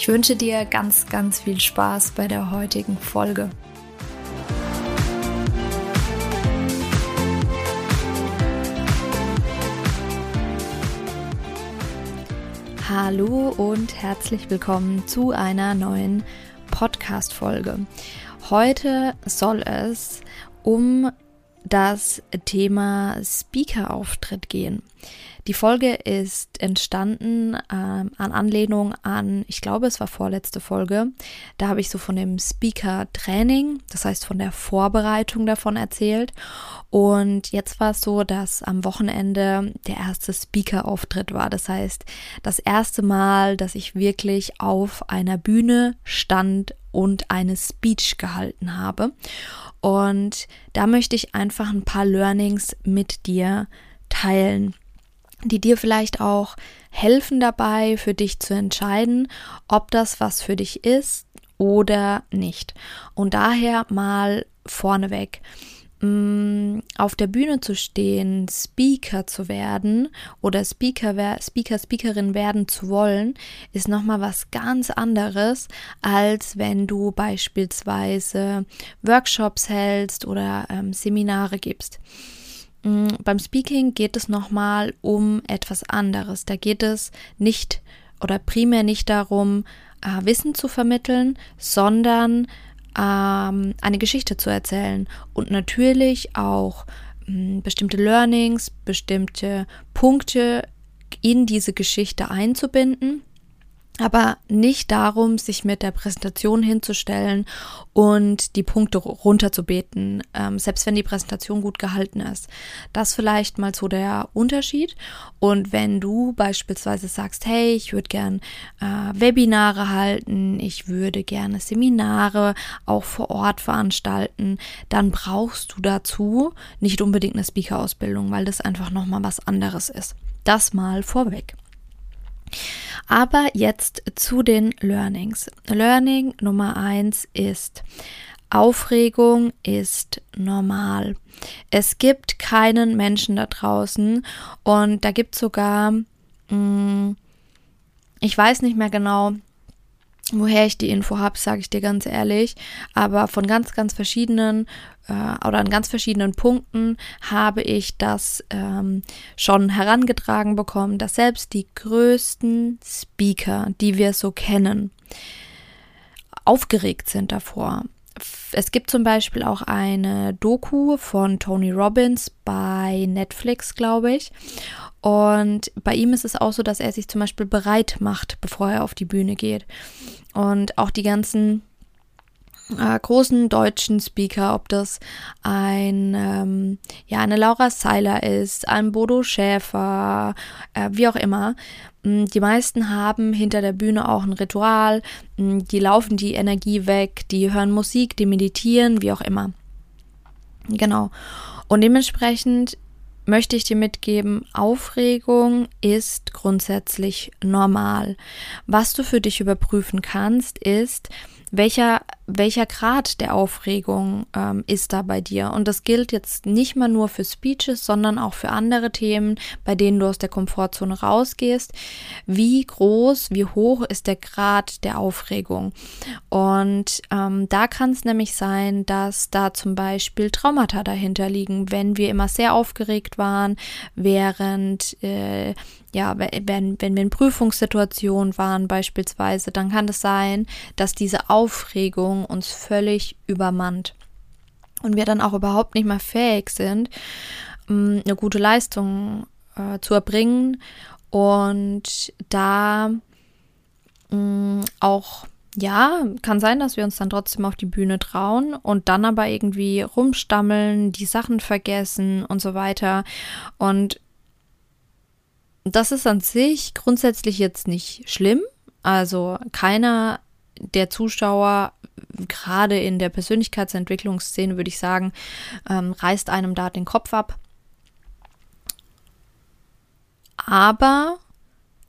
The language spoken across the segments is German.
Ich wünsche dir ganz, ganz viel Spaß bei der heutigen Folge. Hallo und herzlich willkommen zu einer neuen Podcast-Folge. Heute soll es um das Thema Speaker-Auftritt gehen. Die Folge ist entstanden ähm, an Anlehnung an, ich glaube, es war vorletzte Folge. Da habe ich so von dem Speaker-Training, das heißt von der Vorbereitung davon erzählt. Und jetzt war es so, dass am Wochenende der erste Speaker-Auftritt war. Das heißt, das erste Mal, dass ich wirklich auf einer Bühne stand und eine Speech gehalten habe. Und da möchte ich einfach ein paar Learnings mit dir teilen, die dir vielleicht auch helfen dabei, für dich zu entscheiden, ob das was für dich ist oder nicht. Und daher mal vorneweg. Mm, auf der Bühne zu stehen, Speaker zu werden oder Speaker, Speaker, Speakerin werden zu wollen, ist nochmal was ganz anderes, als wenn du beispielsweise Workshops hältst oder ähm, Seminare gibst. Mm, beim Speaking geht es nochmal um etwas anderes. Da geht es nicht oder primär nicht darum, äh, Wissen zu vermitteln, sondern ähm, eine Geschichte zu erzählen und natürlich auch mh, hm, bestimmte Learnings, bestimmte Punkte in diese Geschichte einzubinden aber nicht darum, sich mit der Präsentation hinzustellen und die Punkte runterzubeten, ähm, selbst wenn die Präsentation gut gehalten ist. Das vielleicht mal so der Unterschied. Und wenn du beispielsweise sagst, hey, ich würde gern äh, Webinare halten, ich würde gerne Seminare auch vor Ort veranstalten, dann brauchst du dazu nicht unbedingt eine Speaker-Ausbildung, weil das einfach nochmal was anderes ist. Das mal vorweg. Aber jetzt zu den Learnings. Learning Nummer eins ist, Aufregung ist normal. Es gibt keinen Menschen da draußen und da gibt es sogar, mh, mm, ich weiß nicht mehr genau, woher ich die Info habe, sage ich dir ganz ehrlich, aber von ganz, ganz verschiedenen äh, oder an ganz verschiedenen Punkten habe ich das ähm, schon herangetragen bekommen, dass selbst die größten Speaker, die wir so kennen, aufgeregt sind davor. Es gibt zum Beispiel auch eine Doku von Tony Robbins bei Netflix, glaube ich. Und bei ihm ist es auch so, dass er sich zum Beispiel bereit macht, bevor er auf die Bühne geht. Und auch die ganzen äh, großen deutschen Speaker, ob das ein ähm, ja eine Laura Seiler ist, ein Bodo Schäfer, äh, wie auch immer. Mm, die meisten haben hinter der Bühne auch ein Ritual, mm, die laufen die Energie weg, die hören Musik, die meditieren, wie auch immer. Genau. Und dementsprechend möchte ich dir mitgeben, Aufregung ist grundsätzlich normal. Was du für dich überprüfen kannst, ist, welcher, welcher Grad der Aufregung ähm, ist da bei dir. Und das gilt jetzt nicht mal nur für Speeches, sondern auch für andere Themen, bei denen du aus der Komfortzone rausgehst. Wie groß, wie hoch ist der Grad der Aufregung? Und ähm, da kann es nämlich sein, dass da zum Beispiel Traumata dahinter liegen, wenn wir immer sehr aufgeregt waren, während äh, ja, wenn, wenn wir in Prüfungssituationen waren beispielsweise, dann kann es sein, dass diese Aufregung uns völlig übermannt und wir dann auch überhaupt nicht mehr fähig sind, mm, eine gute Leistung äh, zu erbringen und da mh, mm, auch ja, kann sein, dass wir uns dann trotzdem auf die Bühne trauen und dann aber irgendwie rumstammeln, die Sachen vergessen und so weiter. Und das ist an sich grundsätzlich jetzt nicht schlimm. Also keiner der Zuschauer gerade in der Persönlichkeitsentwicklungsszene würde ich sagen, ähm, reißt einem da den Kopf ab. Aber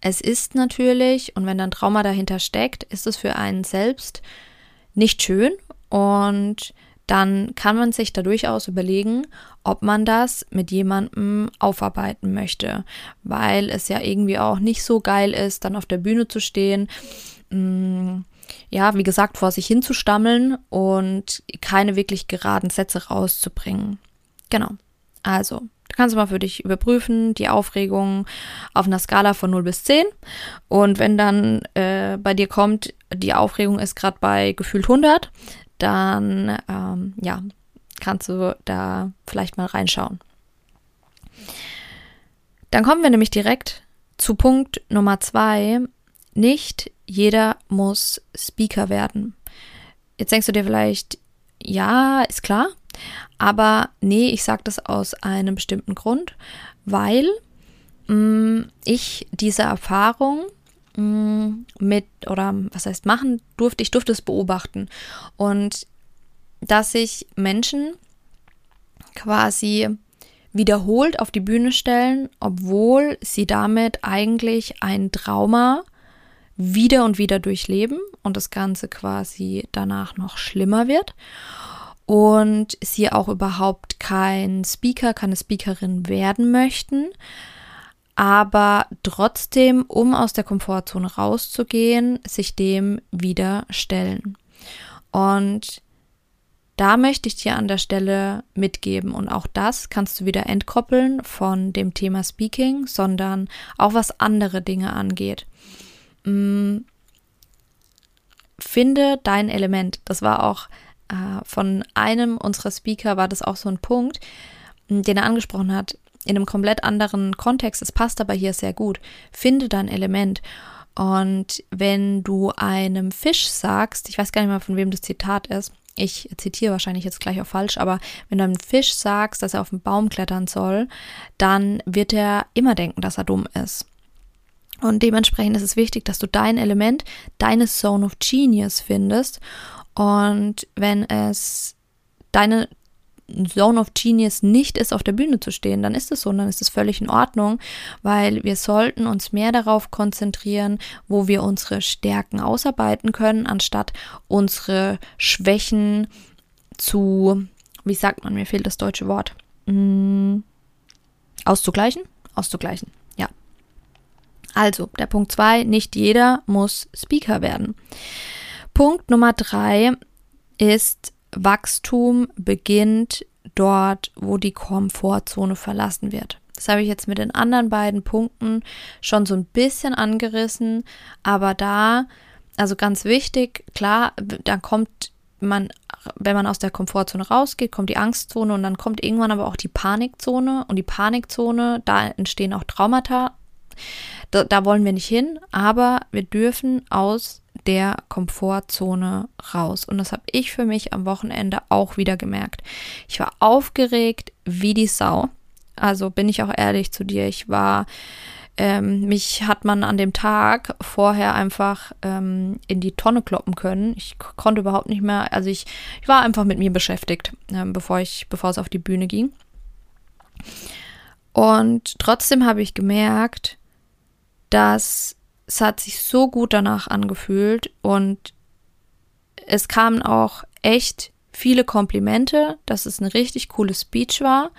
es ist natürlich, und wenn dann Trauma dahinter steckt, ist es für einen selbst nicht schön und dann kann man sich da durchaus überlegen, ob man das mit jemandem aufarbeiten möchte, weil es ja irgendwie auch nicht so geil ist, dann auf der Bühne zu stehen, mh, mm, ja, wie gesagt, vor sich hinzustammeln und keine wirklich geraden Sätze rauszubringen. Genau. Also, du kannst mal für dich überprüfen, die Aufregung auf einer Skala von 0 bis 10. Und wenn dann äh, bei dir kommt, die Aufregung ist gerade bei gefühlt 100, dann ähm, ja, kannst du da vielleicht mal reinschauen. Dann kommen wir nämlich direkt zu Punkt Nummer zwei. Nicht jeder muss Speaker werden. Jetzt denkst du dir vielleicht, ja, ist klar, aber nee, ich sage das aus einem bestimmten Grund, weil mh, mm, ich diese Erfahrung Mm, mit oder was heißt machen durfte, ich durfte es beobachten und dass sich Menschen quasi wiederholt auf die Bühne stellen, obwohl sie damit eigentlich ein Trauma wieder und wieder durchleben und das Ganze quasi danach noch schlimmer wird und sie auch überhaupt kein Speaker, keine Speakerin werden möchten, aber trotzdem, um aus der Komfortzone rauszugehen, sich dem wieder stellen. Und da möchte ich dir an der Stelle mitgeben und auch das kannst du wieder entkoppeln von dem Thema Speaking, sondern auch was andere Dinge angeht. Hm, finde dein Element. Das war auch äh, von einem unserer Speaker war das auch so ein Punkt, den er angesprochen hat in einem komplett anderen Kontext. Es passt aber hier sehr gut. Finde dein Element. Und wenn du einem Fisch sagst, ich weiß gar nicht mal, von wem das Zitat ist, ich zitiere wahrscheinlich jetzt gleich auch falsch, aber wenn du einem Fisch sagst, dass er auf den Baum klettern soll, dann wird er immer denken, dass er dumm ist. Und dementsprechend ist es wichtig, dass du dein Element, deine Zone of Genius findest. Und wenn es deine Zone of Genius nicht ist, auf der Bühne zu stehen, dann ist es so dann ist es völlig in Ordnung, weil wir sollten uns mehr darauf konzentrieren, wo wir unsere Stärken ausarbeiten können, anstatt unsere Schwächen zu, wie sagt man, mir fehlt das deutsche Wort, mm, auszugleichen? Auszugleichen. Also, der Punkt zwei: nicht jeder muss Speaker werden. Punkt Nummer drei ist Wachstum beginnt dort, wo die Komfortzone verlassen wird. Das habe ich jetzt mit den anderen beiden Punkten schon so ein bisschen angerissen, aber da, also ganz wichtig, klar, dann kommt man, wenn man aus der Komfortzone rausgeht, kommt die Angstzone und dann kommt irgendwann aber auch die Panikzone und die Panikzone, da entstehen auch Traumata. Da, da wollen wir nicht hin, aber wir dürfen aus der Komfortzone raus. Und das habe ich für mich am Wochenende auch wieder gemerkt. Ich war aufgeregt wie die Sau. Also bin ich auch ehrlich zu dir. Ich war, ähm, mich hat man an dem Tag vorher einfach ähm, in die Tonne kloppen können. Ich konnte überhaupt nicht mehr, also ich, ich war einfach mit mir beschäftigt, ähm, bevor ich, bevor es auf die Bühne ging. Und trotzdem habe ich gemerkt, dass es hat sich so gut danach angefühlt und es kamen auch echt viele Komplimente, dass es eine richtig coole Speech war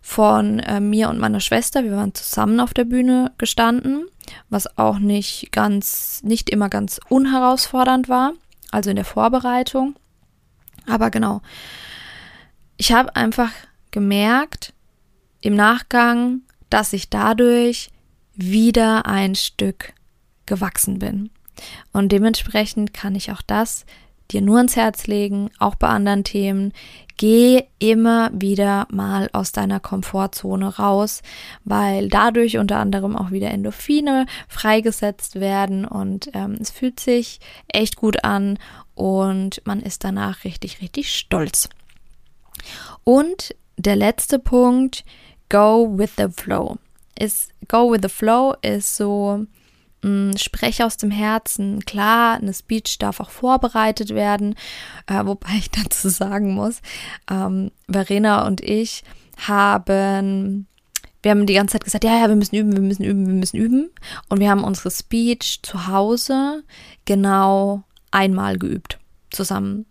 von äh, mir und meiner Schwester. Wir waren zusammen auf der Bühne gestanden, was auch nicht ganz, nicht immer ganz unherausfordernd war, also in der Vorbereitung. Aber genau, ich habe einfach gemerkt im Nachgang, dass ich dadurch wieder ein Stück gewachsen bin. Und dementsprechend kann ich auch das dir nur ans Herz legen, auch bei anderen Themen. Geh immer wieder mal aus deiner Komfortzone raus, weil dadurch unter anderem auch wieder Endorphine freigesetzt werden und ähm, es fühlt sich echt gut an und man ist danach richtig, richtig stolz. Und der letzte Punkt, go with the flow ist Go with the Flow ist so, mh, mm, spreche aus dem Herzen. Klar, eine Speech darf auch vorbereitet werden, äh, wobei ich dazu sagen muss, ähm, Verena und ich haben wir haben die ganze Zeit gesagt, ja, ja, wir müssen üben, wir müssen üben, wir müssen üben. Und wir haben unsere Speech zu Hause genau einmal geübt zusammen.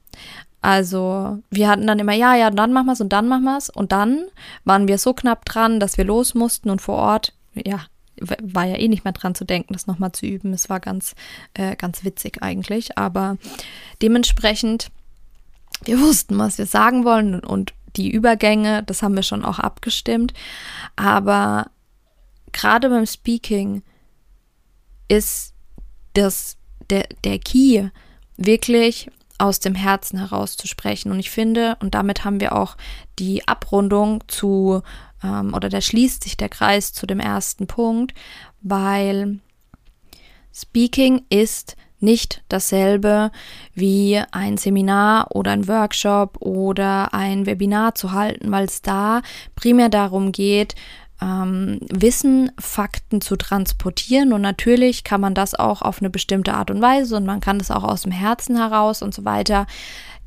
Also wir hatten dann immer, ja, ja, dann machen wir es und dann machen wir es. Und dann waren wir so knapp dran, dass wir los mussten und vor Ort, ja, war ja eh nicht mehr dran zu denken, das nochmal zu üben. Es war ganz, äh, ganz witzig eigentlich. Aber dementsprechend, wir wussten, was wir sagen wollen und die Übergänge, das haben wir schon auch abgestimmt. Aber gerade beim Speaking ist das, der, der Key wirklich aus dem Herzen heraus zu sprechen. Und ich finde, und damit haben wir auch die Abrundung zu, ähm, oder da schließt sich der Kreis zu dem ersten Punkt, weil Speaking ist nicht dasselbe wie ein Seminar oder ein Workshop oder ein Webinar zu halten, weil es da primär darum geht, ähm, Wissen, Fakten zu transportieren. Und natürlich kann man das auch auf eine bestimmte Art und Weise und man kann das auch aus dem Herzen heraus und so weiter.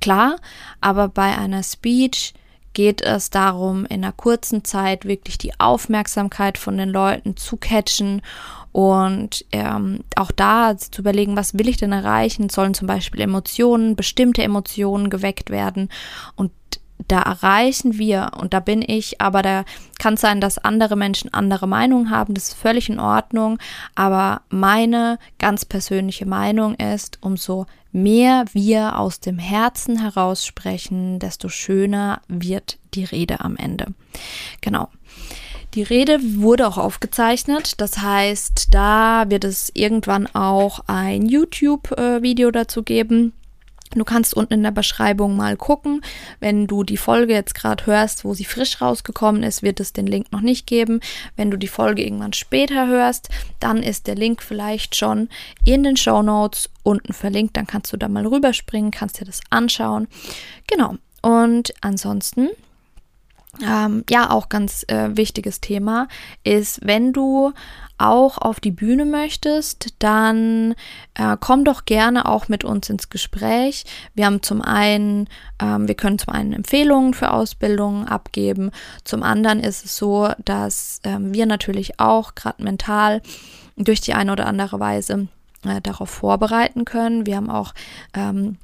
Klar, aber bei einer Speech geht es darum, in einer kurzen Zeit wirklich die Aufmerksamkeit von den Leuten zu catchen und ähm, auch da zu überlegen, was will ich denn erreichen? Sollen zum Beispiel Emotionen, bestimmte Emotionen geweckt werden. Und da erreichen wir, und da bin ich, aber da kann es sein, dass andere Menschen andere Meinungen haben, das ist völlig in Ordnung, aber meine ganz persönliche Meinung ist, umso mehr wir aus dem Herzen heraus sprechen, desto schöner wird die Rede am Ende. Genau. Die Rede wurde auch aufgezeichnet, das heißt, da wird es irgendwann auch ein YouTube-Video dazu geben. Du kannst unten in der Beschreibung mal gucken. Wenn du die Folge jetzt gerade hörst, wo sie frisch rausgekommen ist, wird es den Link noch nicht geben. Wenn du die Folge irgendwann später hörst, dann ist der Link vielleicht schon in den Show Notes unten verlinkt. Dann kannst du da mal rüberspringen, kannst dir das anschauen. Genau. Und ansonsten ähm, ja, auch ganz äh, wichtiges Thema ist, wenn du auch auf die Bühne möchtest, dann äh, komm doch gerne auch mit uns ins Gespräch. Wir haben zum einen, ähm, wir können zum einen Empfehlungen für Ausbildungen abgeben. Zum anderen ist es so, dass ähm, wir natürlich auch gerade mental durch die eine oder andere Weise äh, darauf vorbereiten können. Wir haben auch ähm,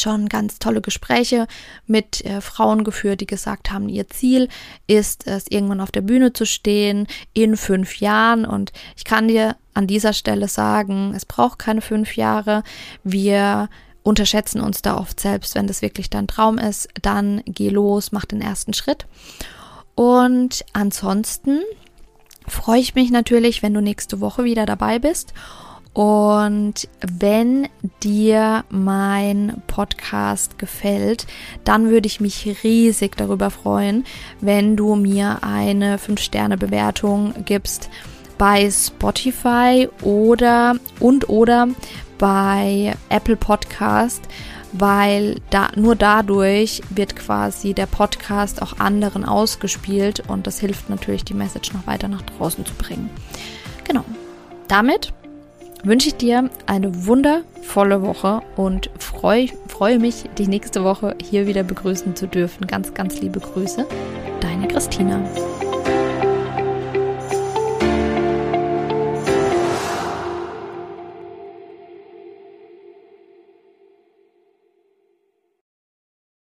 schon ganz tolle Gespräche mit äh, Frauen geführt, die gesagt haben, ihr Ziel ist es, irgendwann auf der Bühne zu stehen in fünf Jahren. Und ich kann dir an dieser Stelle sagen, es braucht keine fünf Jahre. Wir unterschätzen uns da oft selbst, wenn das wirklich dein Traum ist, dann geh los, mach den ersten Schritt. Und ansonsten freue ich mich natürlich, wenn du nächste Woche wieder dabei bist und wenn dir mein Podcast gefällt, dann würde ich mich riesig darüber freuen, wenn du mir eine 5-Sterne-Bewertung gibst bei Spotify oder und oder bei Apple Podcast, weil da nur dadurch wird quasi der Podcast auch anderen ausgespielt und das hilft natürlich die Message noch weiter nach draußen zu bringen. Genau. Damit wünsche ich dir eine wundervolle Woche und freue, freue mich, dich nächste Woche hier wieder begrüßen zu dürfen. Ganz, ganz liebe Grüße. Deine Christina.